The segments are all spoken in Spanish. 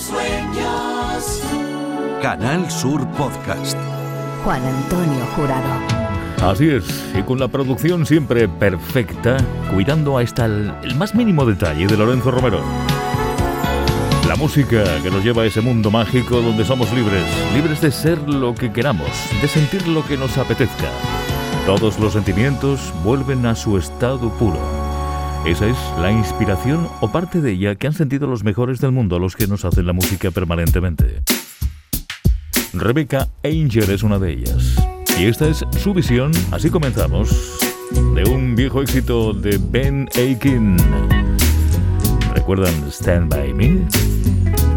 sueños. Canal Sur Podcast. Juan Antonio Jurado. Así es, y con la producción siempre perfecta, cuidando hasta el, el más mínimo detalle de Lorenzo Romero. La música que nos lleva a ese mundo mágico donde somos libres, libres de ser lo que queramos, de sentir lo que nos apetezca. Todos los sentimientos vuelven a su estado puro. Esa es la inspiración o parte de ella que han sentido los mejores del mundo, los que nos hacen la música permanentemente. Rebecca Angel es una de ellas. Y esta es su visión, así comenzamos, de un viejo éxito de Ben Aiken. ¿Recuerdan Stand By Me?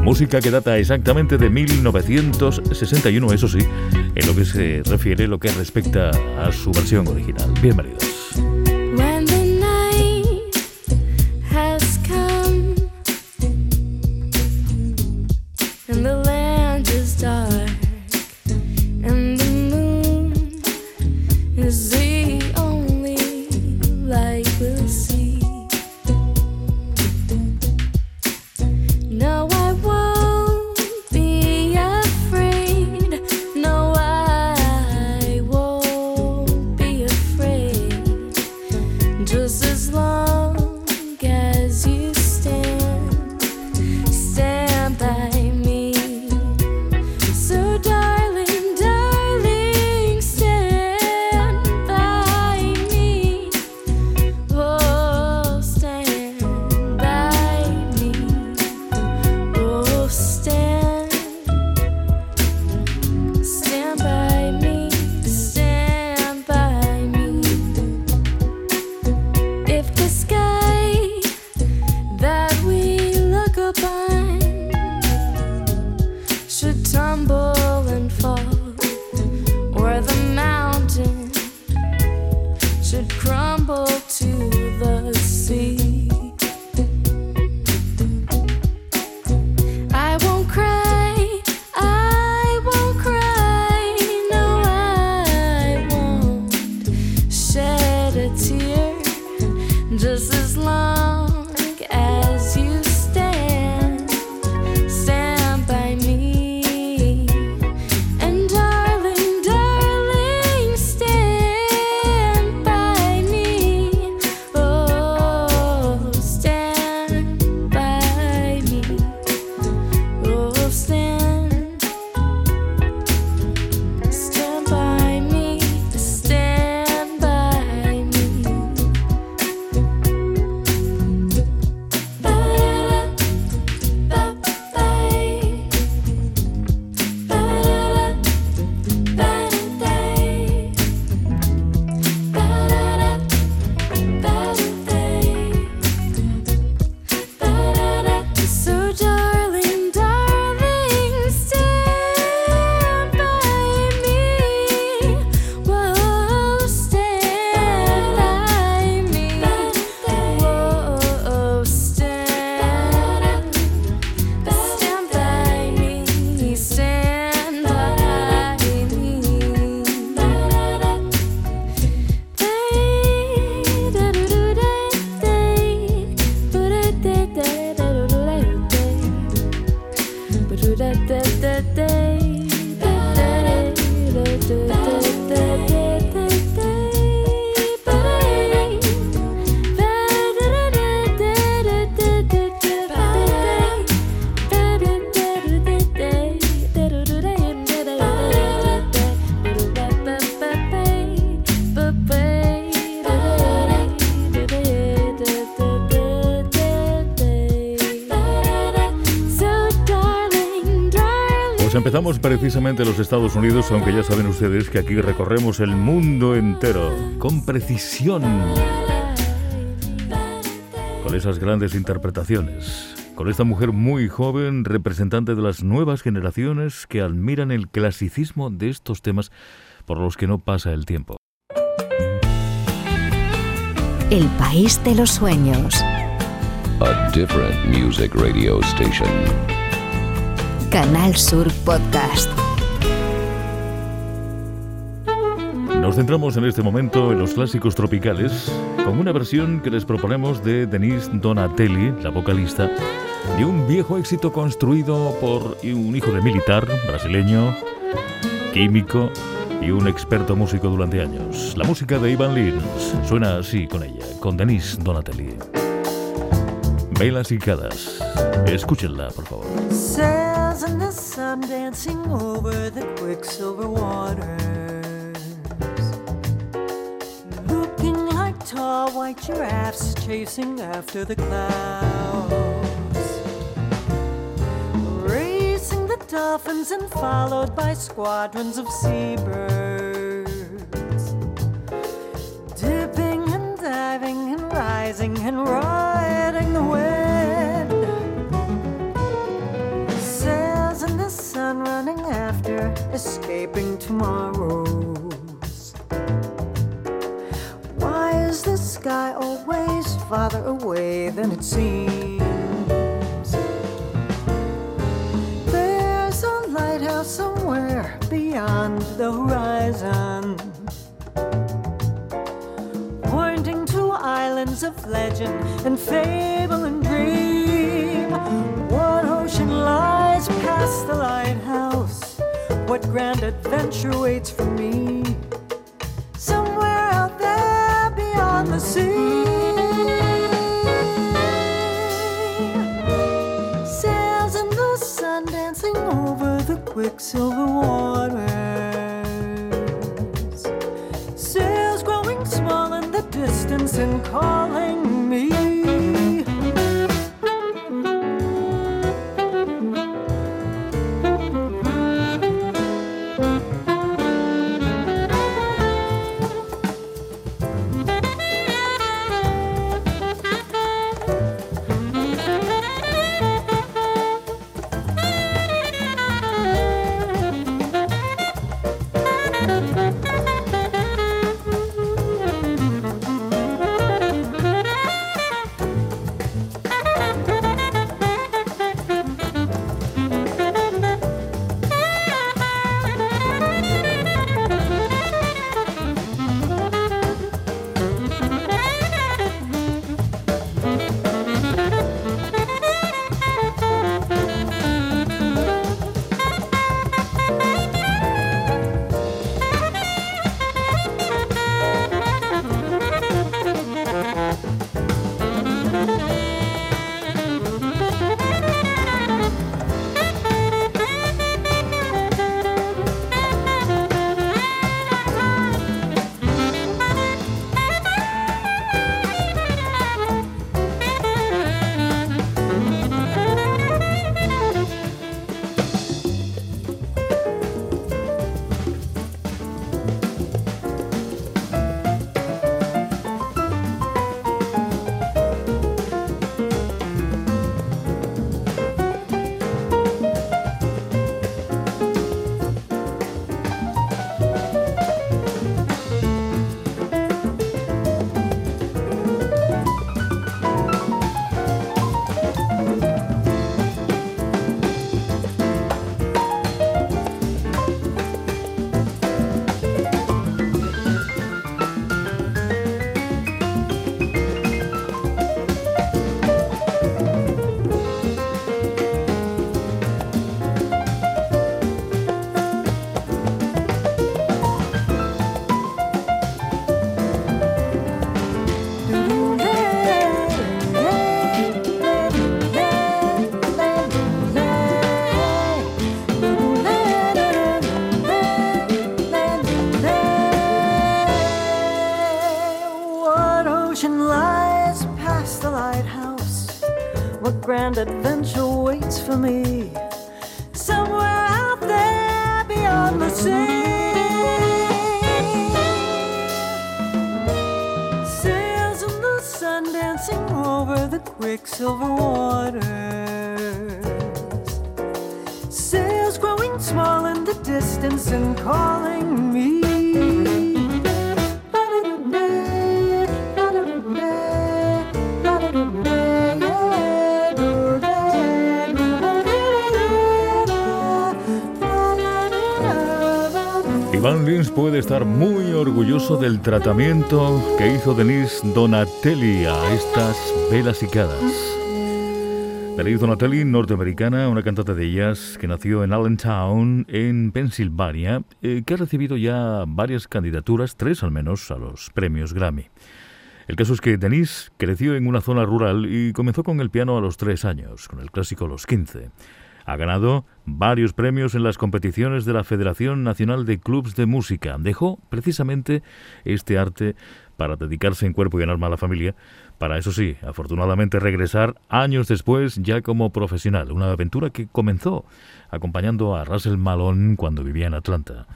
Música que data exactamente de 1961, eso sí, en lo que se refiere, lo que respecta a su versión original. Bienvenidos. Empezamos precisamente en los Estados Unidos, aunque ya saben ustedes que aquí recorremos el mundo entero con precisión, con esas grandes interpretaciones, con esta mujer muy joven, representante de las nuevas generaciones que admiran el clasicismo de estos temas por los que no pasa el tiempo. El país de los sueños. A different music radio station. Canal Sur Podcast. Nos centramos en este momento en los clásicos tropicales, con una versión que les proponemos de Denise Donatelli, la vocalista, de un viejo éxito construido por un hijo de militar brasileño, químico y un experto músico durante años. La música de Ivan Lins suena así con ella, con Denise Donatelli. Velas y cadas. Escúchenla, por favor. Sun dancing over the quicksilver waters. Looking like tall white giraffes chasing after the clouds. Racing the dolphins and followed by squadrons of seabirds. Dipping and diving and rising and riding the wind sun running after escaping tomorrows. Why is the sky always farther away than it seems? There's a lighthouse somewhere beyond the horizon. Pointing to islands of legend and fable and What grand adventure waits for me? Somewhere out there beyond the sea. Sails in the sun dancing over the quicksilver waters. Sails growing small in the distance and calling adventure waits for me? Estar muy orgulloso del tratamiento que hizo Denise Donatelli a estas velas y cadas. Denise Donatelli, norteamericana, una cantante de jazz que nació en Allentown, en Pensilvania, eh, que ha recibido ya varias candidaturas, tres al menos, a los premios Grammy. El caso es que Denise creció en una zona rural y comenzó con el piano a los tres años, con el clásico a los 15. Ha ganado varios premios en las competiciones de la Federación Nacional de Clubs de Música. Dejó precisamente este arte para dedicarse en cuerpo y en alma a la familia, para eso sí, afortunadamente regresar años después ya como profesional, una aventura que comenzó acompañando a Russell Malone cuando vivía en Atlanta,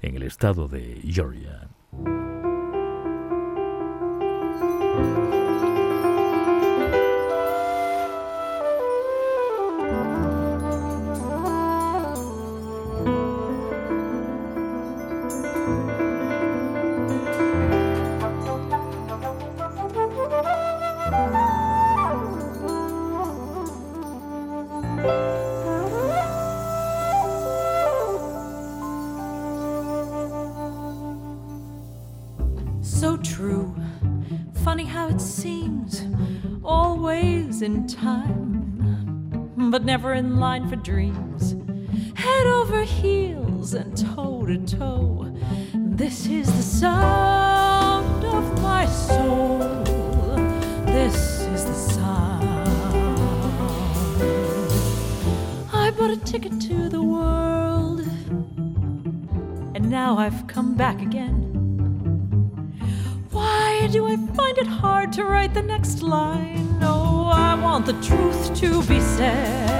en el estado de Georgia. Funny how it seems always in time, but never in line for dreams. Head over heels and toe to toe. This is the sound of my soul. This is the sound. I bought a ticket to the world, and now I've come back again. Why do I find it hard to write the next line? No, I want the truth to be said.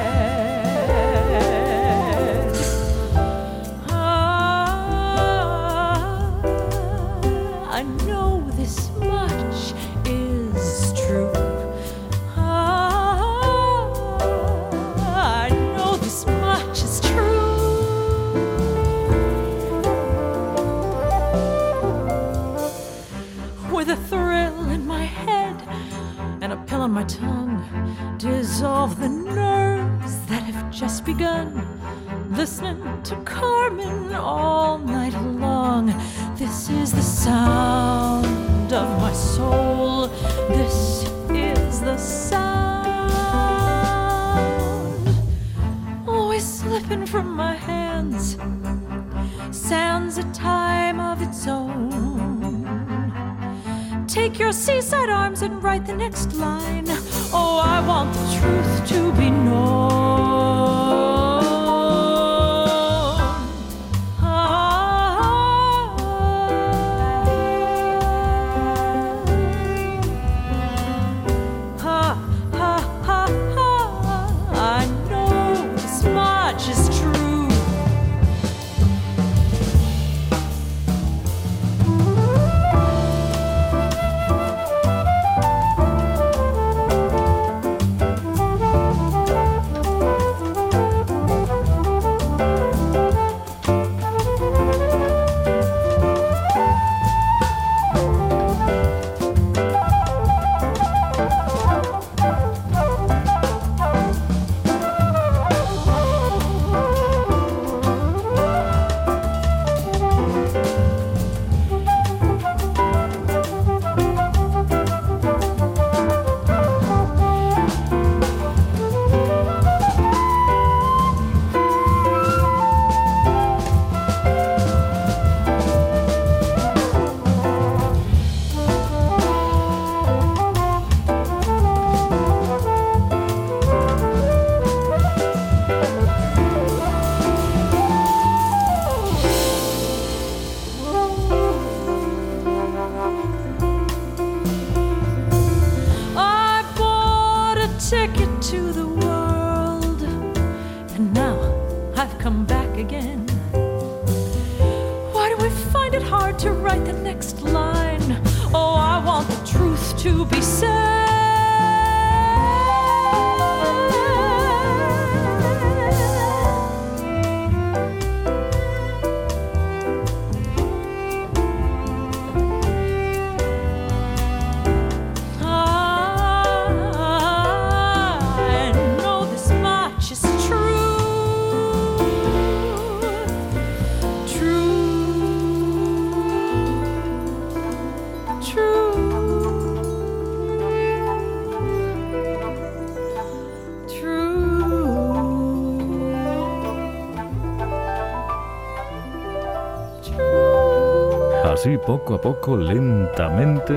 Así, poco a poco, lentamente,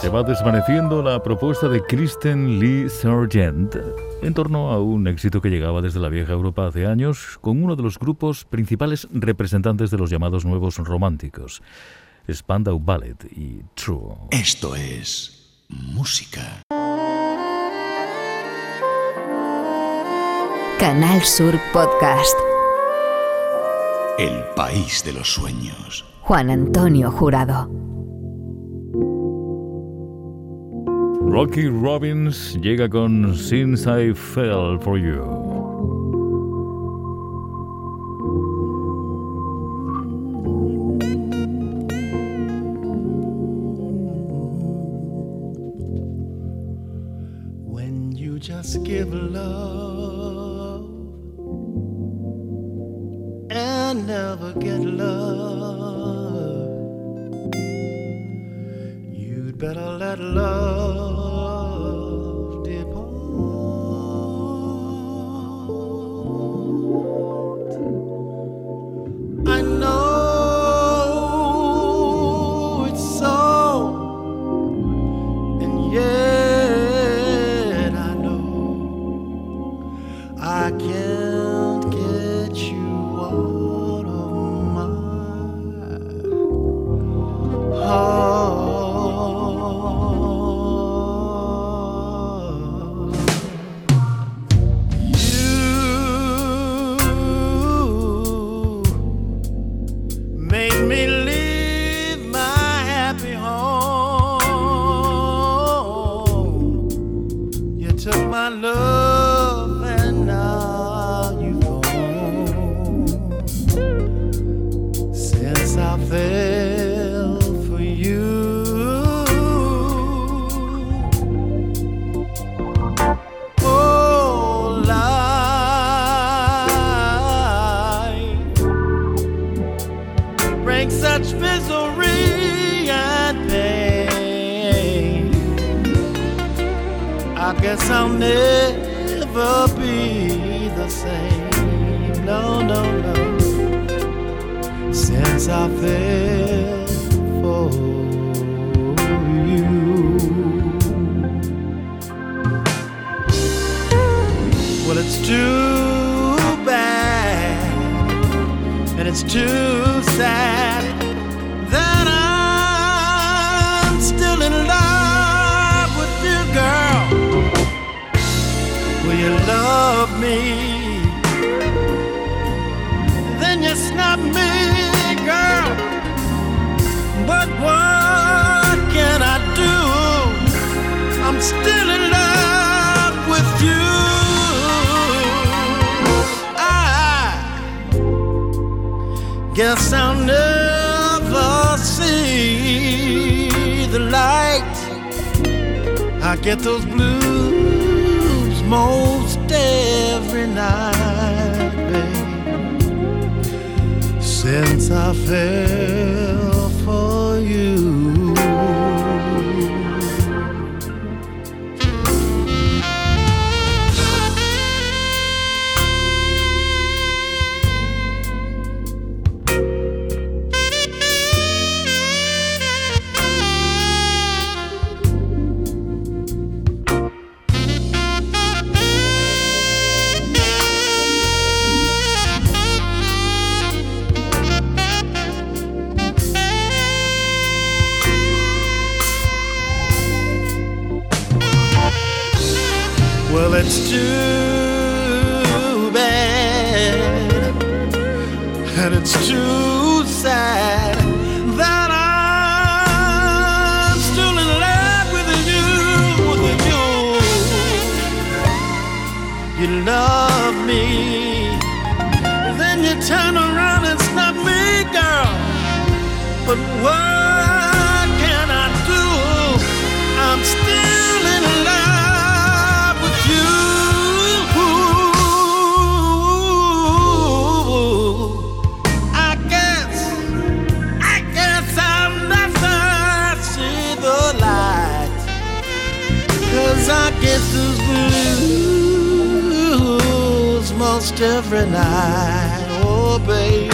se va desvaneciendo la propuesta de Kristen Lee Sargent en torno a un éxito que llegaba desde la vieja Europa hace años con uno de los grupos principales representantes de los llamados nuevos románticos, Spandau Ballet y True. Esto es música. Canal Sur Podcast. El país de los sueños. Juan Antonio Jurado. Rocky Robbins llega con Since I Fell for You. when you just give love never get love. You'd better let love me? Then you snub me, girl. But what can I do? I'm still in love with you. I guess I'll never see the light. I get those blues most every night, babe. Since I fell I those blues most every night. Oh, babe.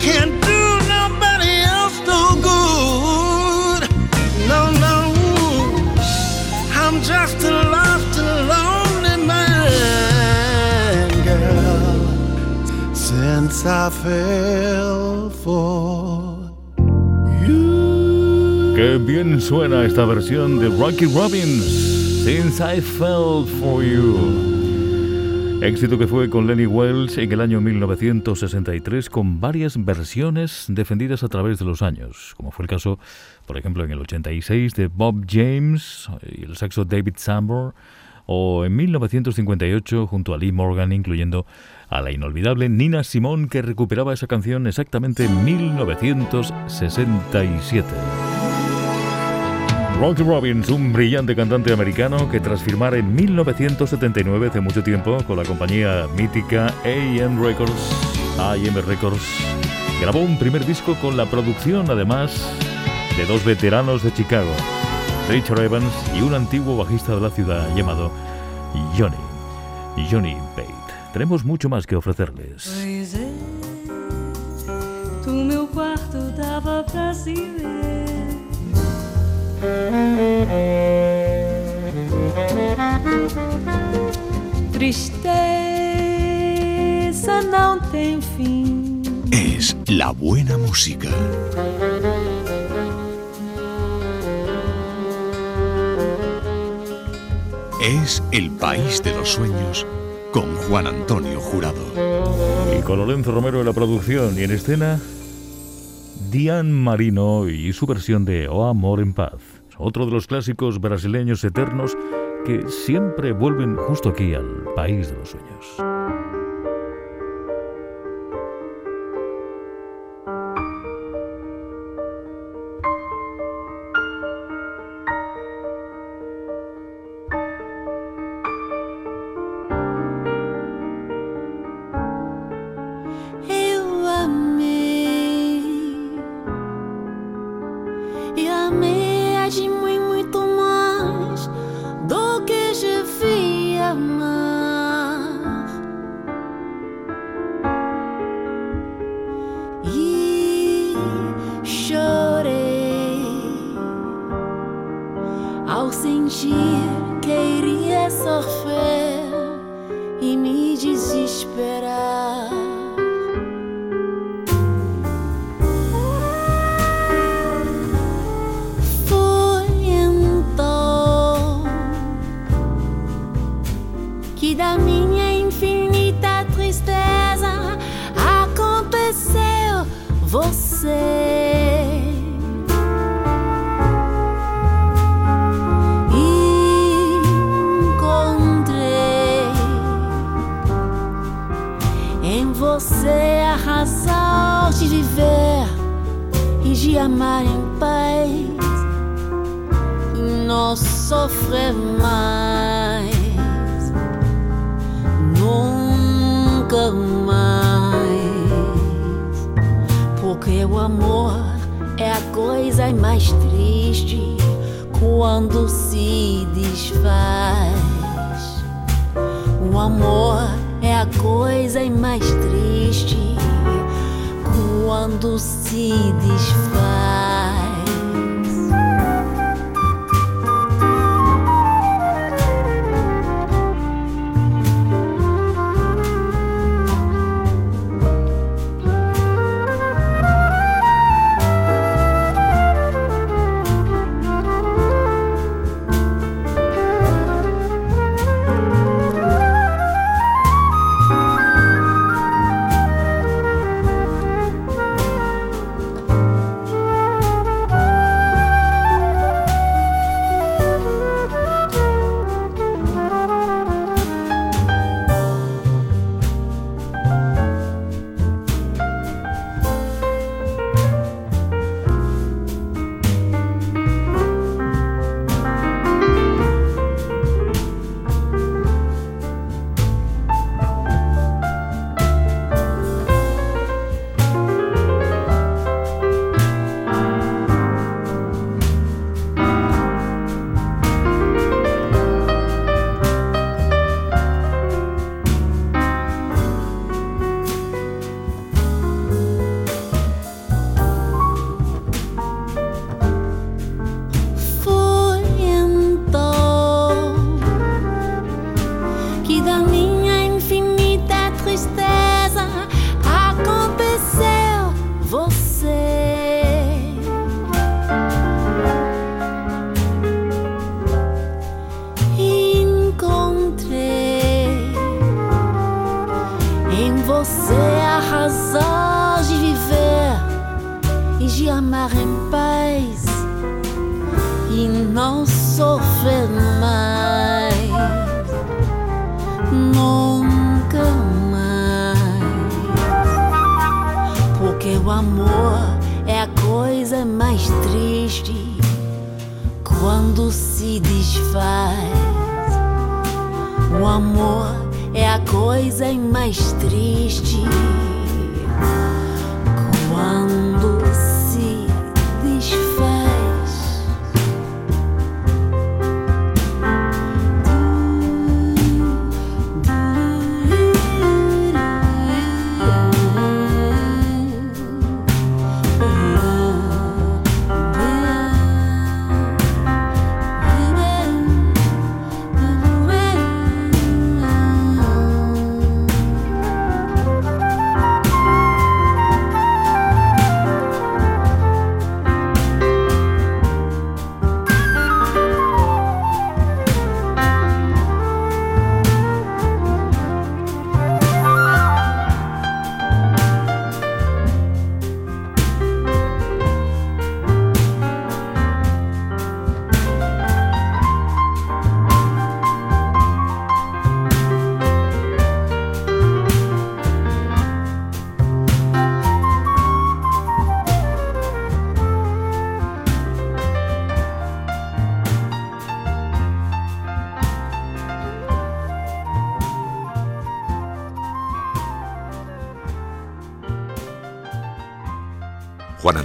can't do nobody else no good. No, no, I'm just a lost and lonely man, girl. Since I fell for bien suena esta versión de Rocky Robbins, Since I Fell For You. Éxito que fue con Lenny Wells en el año 1963 con varias versiones defendidas a través de los años, como fue el caso, por ejemplo, en el 86 de Bob James y el saxo David Sambor, o en 1958 junto a Lee Morgan, incluyendo a la inolvidable Nina Simone que recuperaba esa canción exactamente en 1967. Rocky Robbins, un brillante cantante americano que tras firmar en 1979, hace mucho tiempo, con la compañía mítica AM Records, AM Records, grabó un primer disco con la producción, además, de dos veteranos de Chicago, Richard Evans y un antiguo bajista de la ciudad llamado Johnny, Johnny Pate. Tenemos mucho más que ofrecerles. Tristeza não tem fim. Es la buena música. Es el país de los sueños con Juan Antonio Jurado. Y con Lorenzo Romero en la producción y en escena, Diane Marino y su versión de O Amor en Paz. Otro de los clásicos brasileños eternos que siempre vuelven justo aquí al país de los sueños. Mais triste quando se desfaz. O amor é a coisa mais triste quando se desfaz. O amor é a coisa mais triste quando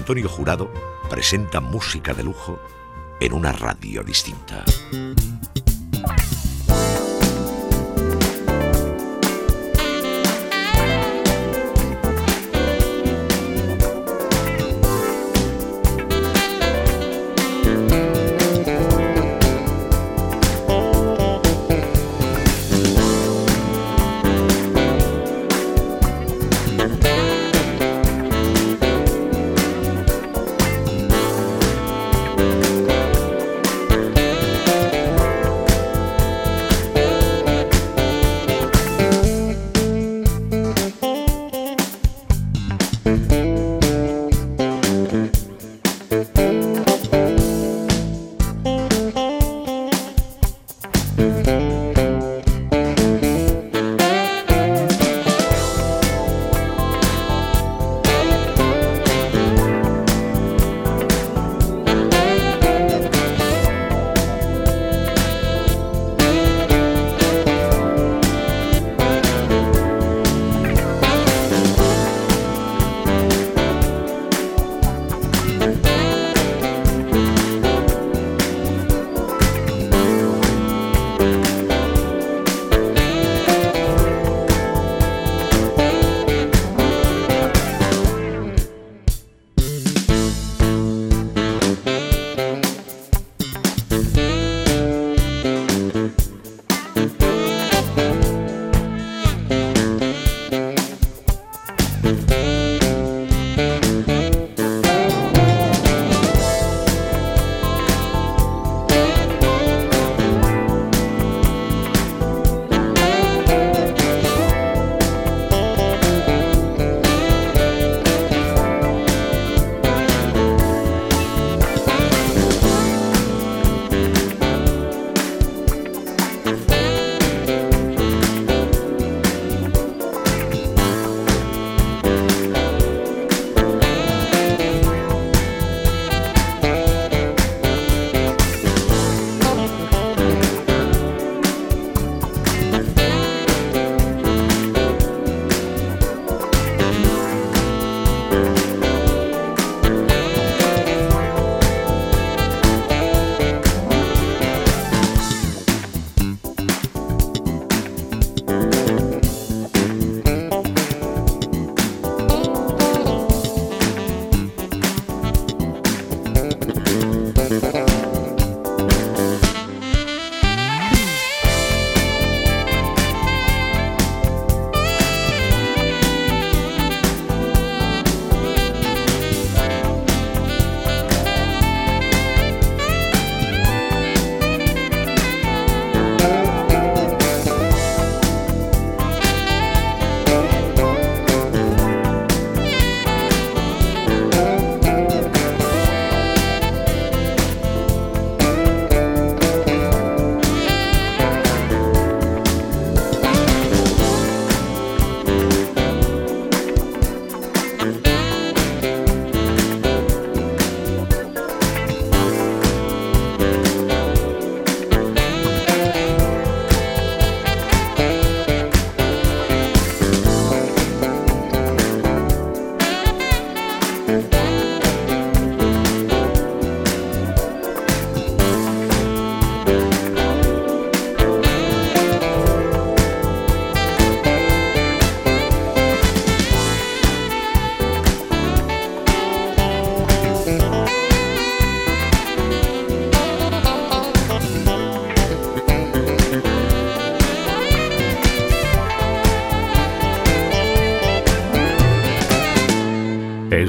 Antonio Jurado presenta música de lujo en una radio distinta.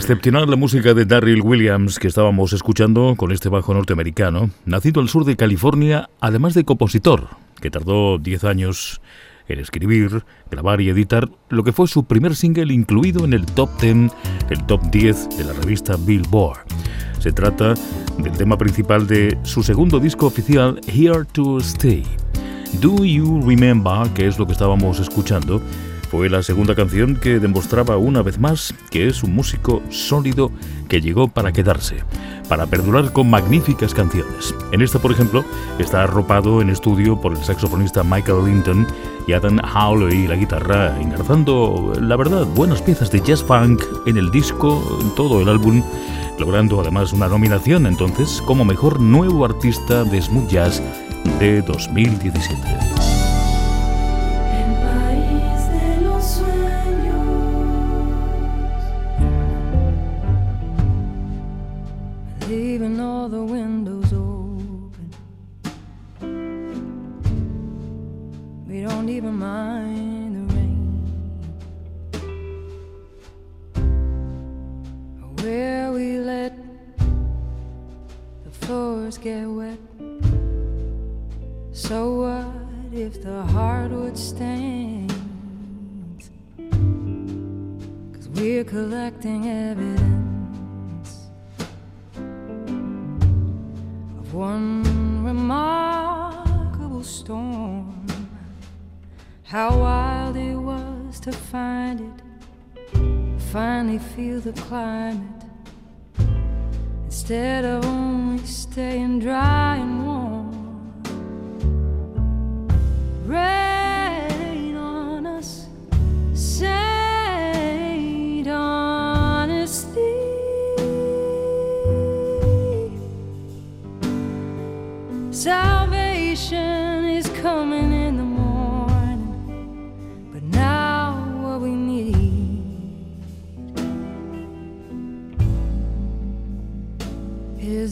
Excepcional la música de Darryl Williams que estábamos escuchando con este bajo norteamericano, nacido al sur de California, además de compositor, que tardó 10 años en escribir, grabar y editar lo que fue su primer single incluido en el top 10, el top 10 de la revista Billboard. Se trata del tema principal de su segundo disco oficial, Here to Stay. Do You Remember, que es lo que estábamos escuchando, fue la segunda canción que demostraba una vez más que es un músico sólido que llegó para quedarse, para perdurar con magníficas canciones. En esta, por ejemplo, está arropado en estudio por el saxofonista Michael Linton y Adam Howley la guitarra, engarzando, la verdad, buenas piezas de jazz funk en el disco, en todo el álbum, logrando además una nominación entonces como mejor nuevo artista de smooth jazz de 2017.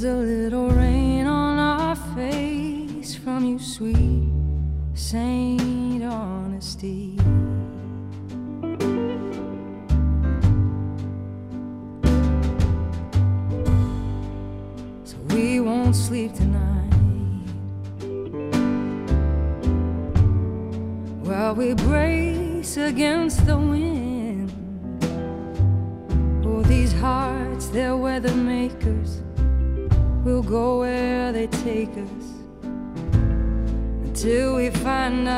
a little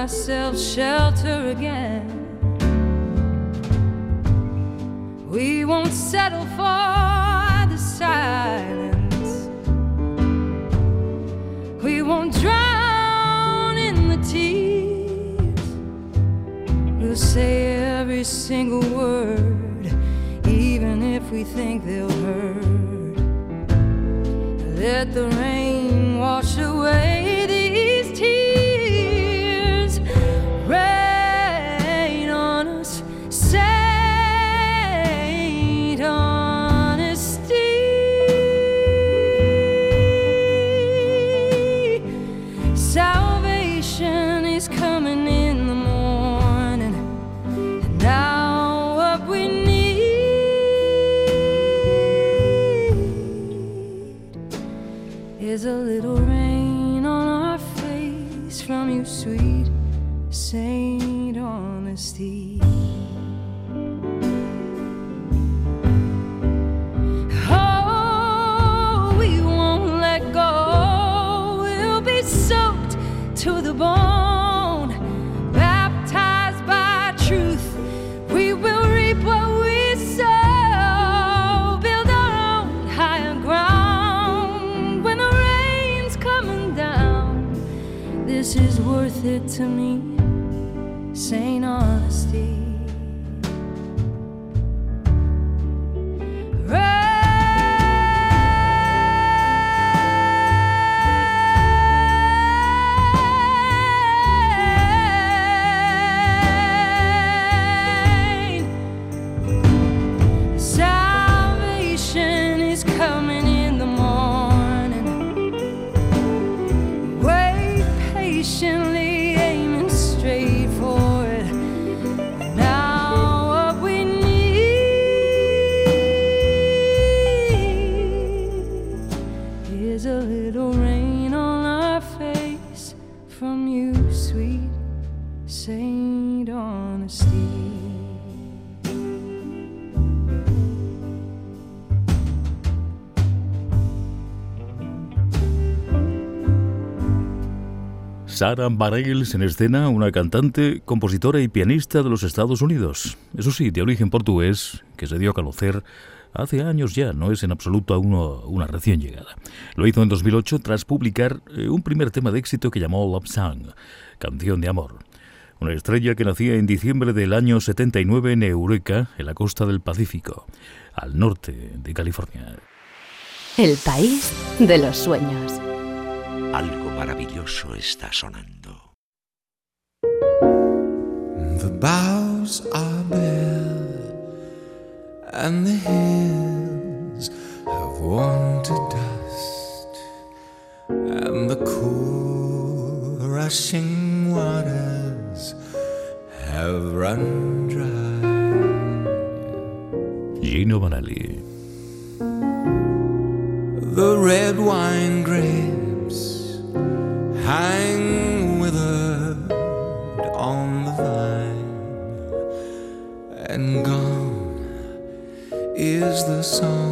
myself shelter again. Worth it to me, Saint Honesty. Sarah Bareilles en escena, una cantante, compositora y pianista de los Estados Unidos. Eso sí, de origen portugués, que se dio a conocer hace años ya, no es en absoluto uno, una recién llegada. Lo hizo en 2008 tras publicar eh, un primer tema de éxito que llamó Love Song, canción de amor. Una estrella que nacía en diciembre del año 79 en Eureka, en la costa del Pacífico, al norte de California. El país de los sueños. Algo maravilloso está sonando. The boughs are bare and the hills have worn to dust and the cool rushing waters have run dry. Gino Vanelli. The red wine grapes hang withered on the vine, and gone is the songbird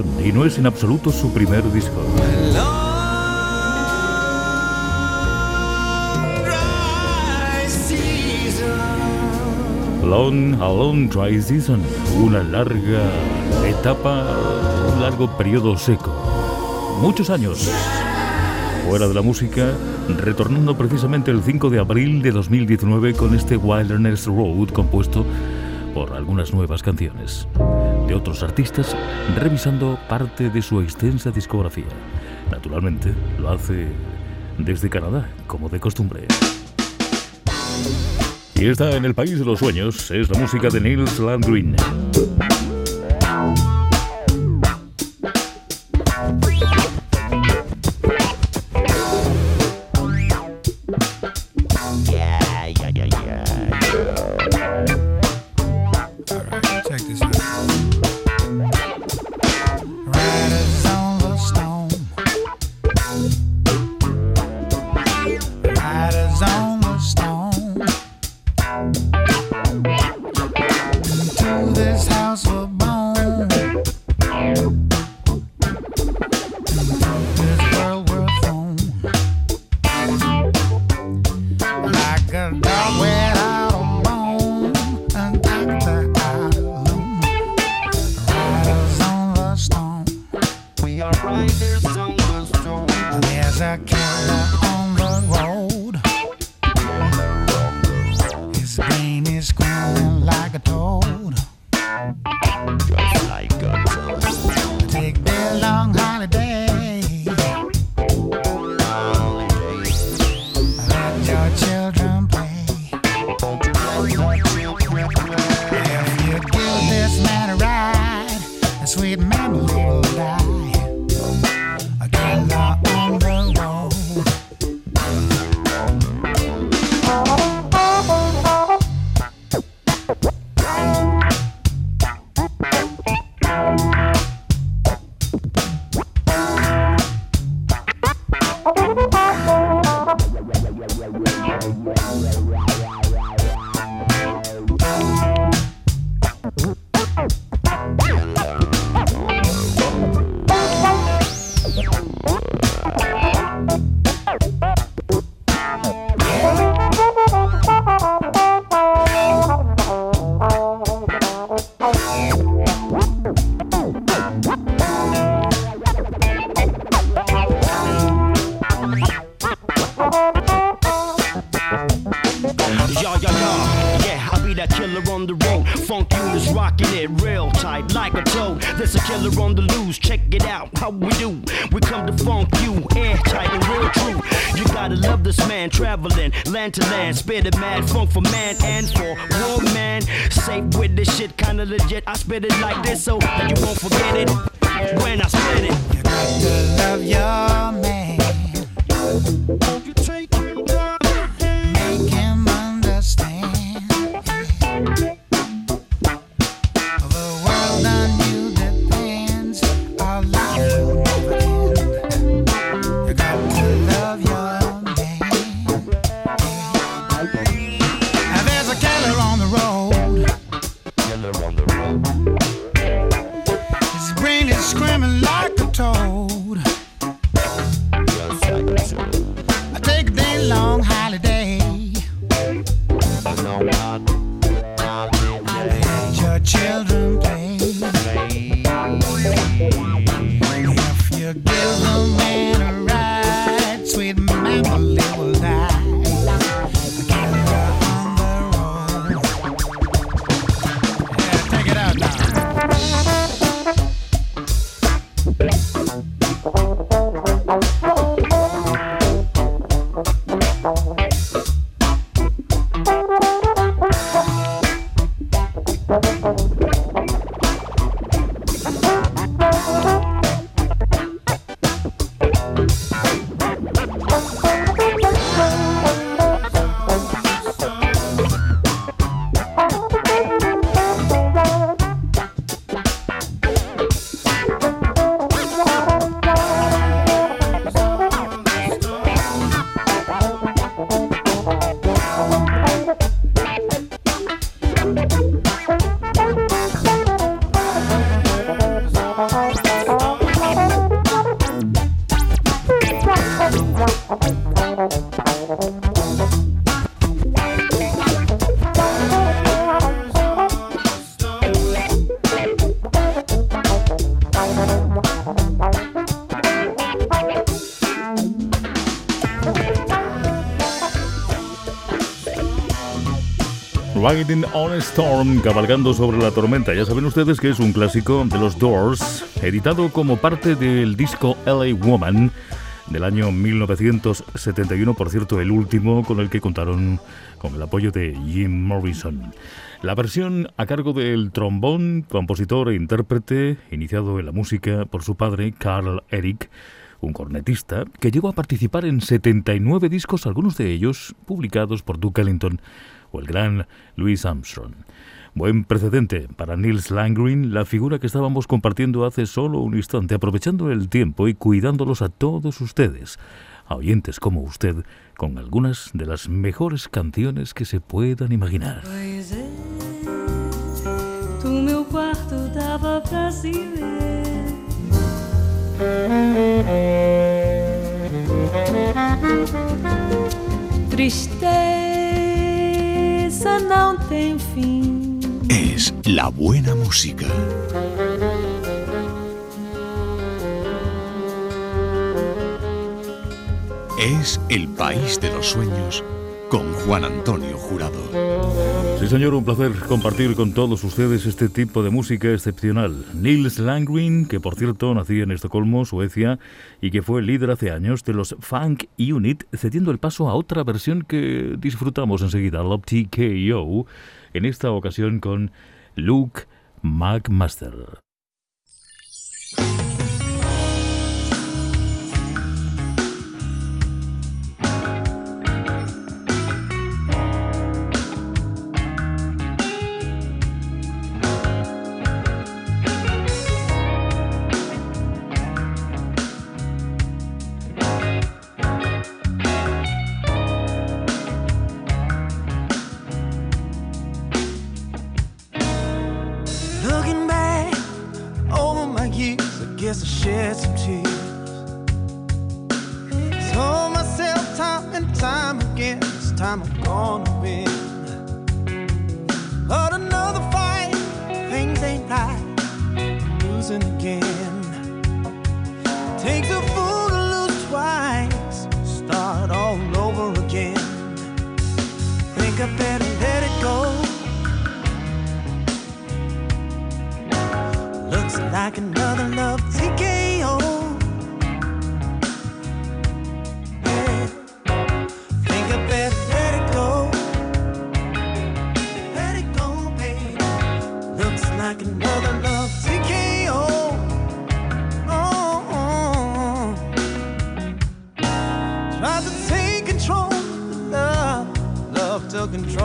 y no es en absoluto su primer disco. Long, a long dry season, una larga etapa, un largo periodo seco. Muchos años fuera de la música, retornando precisamente el 5 de abril de 2019 con este Wilderness Road compuesto por algunas nuevas canciones de otros artistas, revisando parte de su extensa discografía. Naturalmente, lo hace desde Canadá, como de costumbre. Y está en el país de los sueños, es la música de Nils Landgren. Riding on Storm, cabalgando sobre la tormenta. Ya saben ustedes que es un clásico de los Doors, editado como parte del disco LA Woman del año 1971, por cierto, el último con el que contaron con el apoyo de Jim Morrison. La versión a cargo del trombón, compositor e intérprete, iniciado en la música por su padre, Carl Eric, un cornetista que llegó a participar en 79 discos, algunos de ellos publicados por Duke Ellington el gran Louis Armstrong. Buen precedente para Nils Langren, la figura que estábamos compartiendo hace solo un instante, aprovechando el tiempo y cuidándolos a todos ustedes, a oyentes como usted, con algunas de las mejores canciones que se puedan imaginar. Pois Es la buena música. Es el país de los sueños con Juan Antonio Jurado. Sí, señor, un placer compartir con todos ustedes este tipo de música excepcional. Nils Langren, que por cierto nacía en Estocolmo, Suecia, y que fue líder hace años de los Funk Unit, cediendo el paso a otra versión que disfrutamos enseguida, Love TKO, en esta ocasión con Luke McMaster.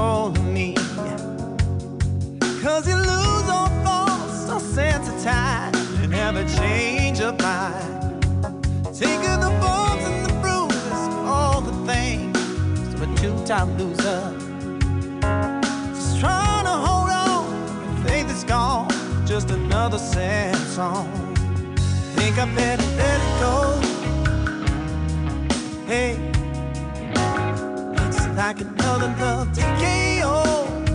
Control of me. Cause you lose all thoughts, so sensitized, and never change your mind. Taking the bumps and the bruises, all the things, a two-time loser. Just trying to hold on, faith is gone, just another sad song. Think I better let it go. Hey, like another love TKO. Yeah.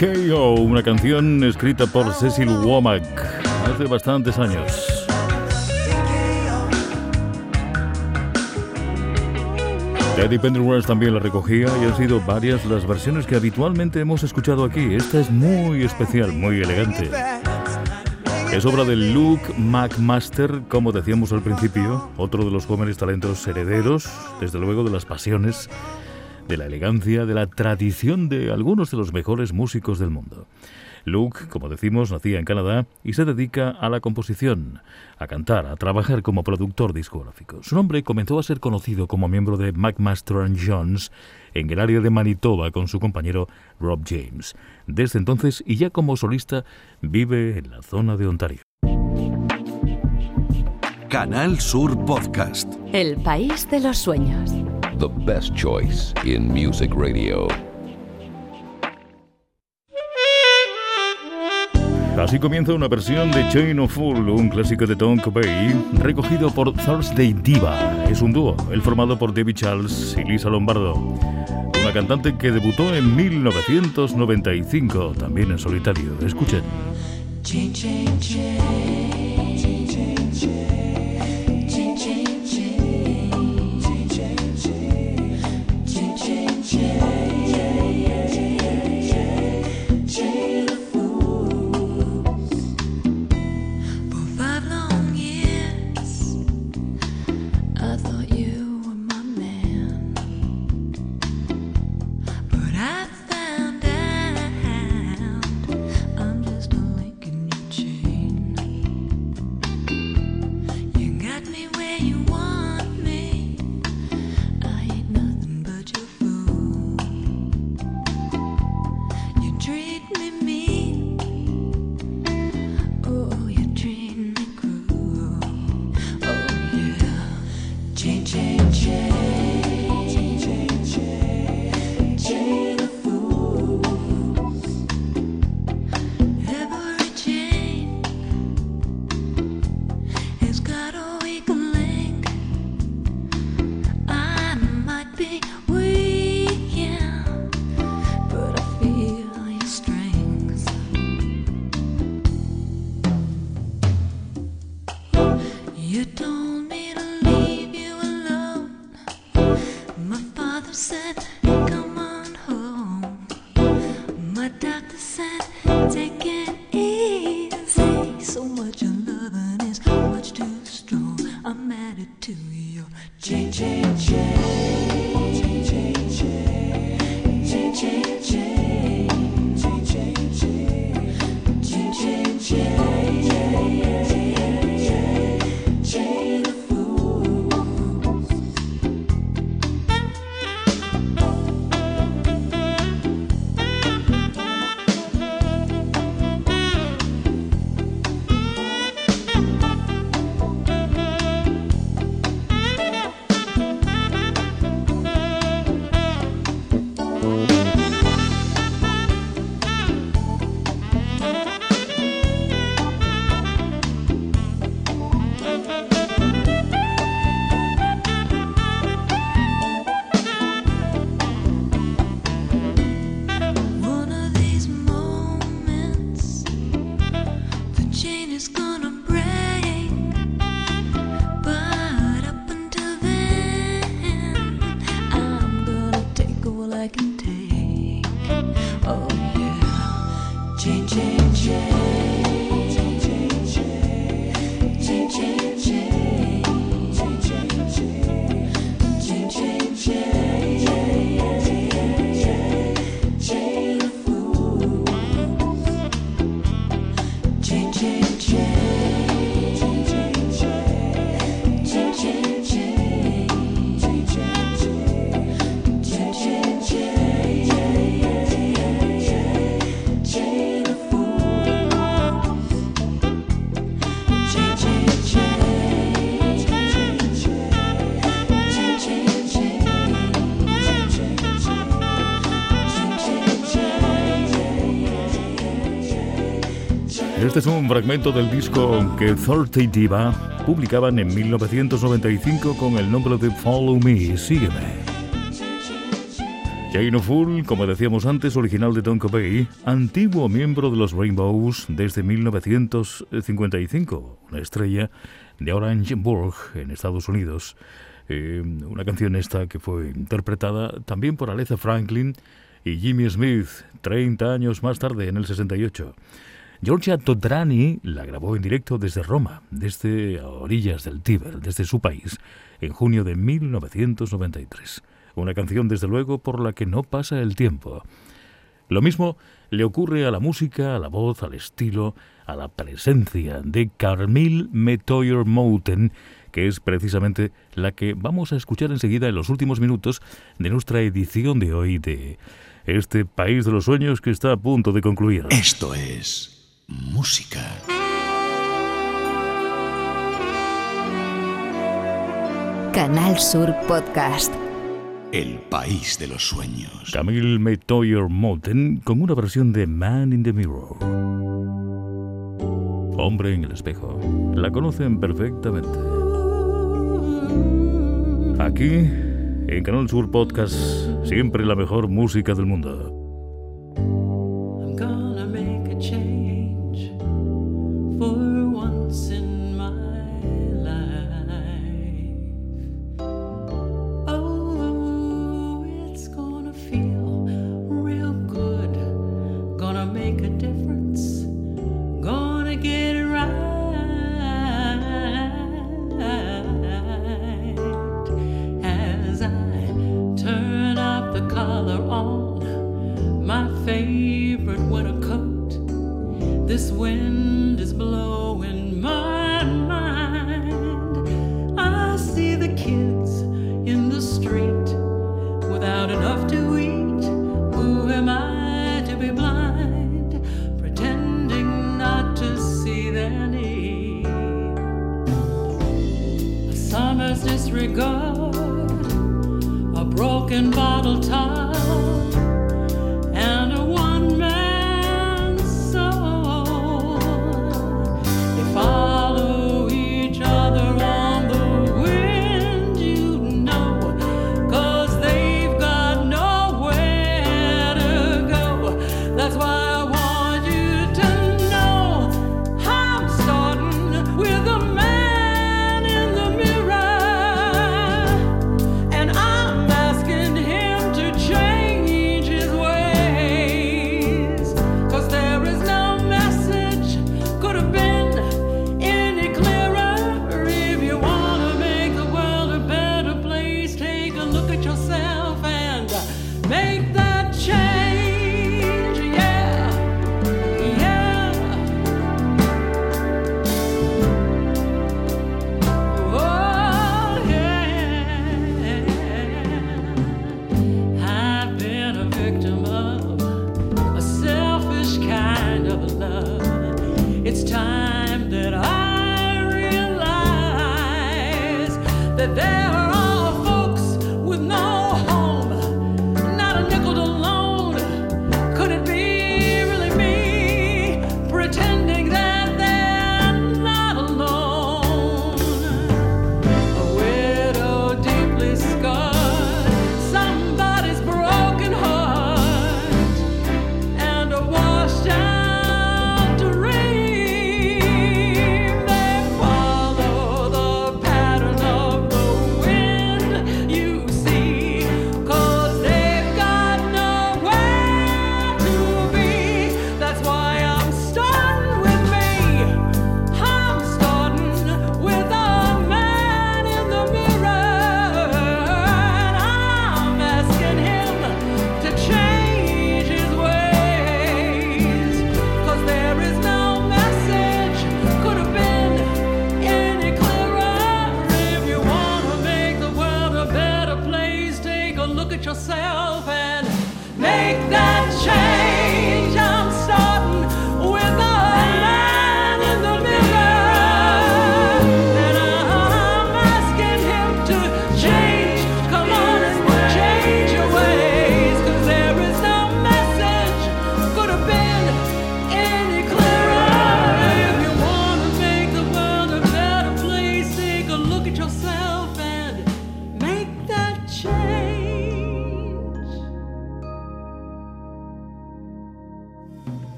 TKO, una canción escrita por Cecil Womack hace bastantes años. Eddie Pendergrass también la recogía y han sido varias las versiones que habitualmente hemos escuchado aquí. Esta es muy especial, muy elegante. Es obra de Luke McMaster, como decíamos al principio, otro de los jóvenes talentos herederos, desde luego de las pasiones, de la elegancia, de la tradición de algunos de los mejores músicos del mundo. Luke, como decimos, nacía en Canadá y se dedica a la composición, a cantar, a trabajar como productor discográfico. Su nombre comenzó a ser conocido como miembro de McMaster Jones en el área de Manitoba con su compañero Rob James. Desde entonces, y ya como solista, vive en la zona de Ontario. Canal Sur Podcast. El país de los sueños. The best choice in music radio. Así comienza una versión de Chain of Fool, un clásico de Tom Covey, recogido por Thursday Diva. Es un dúo, el formado por David Charles y Lisa Lombardo. Una cantante que debutó en 1995, también en solitario. Escuchen. For Este es un fragmento del disco que 30 Diva publicaban en 1995 con el nombre de Follow Me, Sígueme. Jane Full, como decíamos antes, original de Don Bay, antiguo miembro de los Rainbows desde 1955, una estrella de Orangeburg, en Estados Unidos. Eh, una canción esta que fue interpretada también por Aletha Franklin y Jimmy Smith, 30 años más tarde, en el 68. Giorgia Todrani la grabó en directo desde Roma, desde orillas del Tíber, desde su país, en junio de 1993. Una canción, desde luego, por la que no pasa el tiempo. Lo mismo le ocurre a la música, a la voz, al estilo, a la presencia de Carmil Metoyer Mouten, que es precisamente la que vamos a escuchar enseguida en los últimos minutos de nuestra edición de hoy de este País de los Sueños que está a punto de concluir. Esto es música. Canal Sur Podcast. El país de los sueños. Camille Metoyer Moten con una versión de Man in the Mirror. Hombre en el espejo. La conocen perfectamente. Aquí, en Canal Sur Podcast, siempre la mejor música del mundo. Disregard a broken bottle top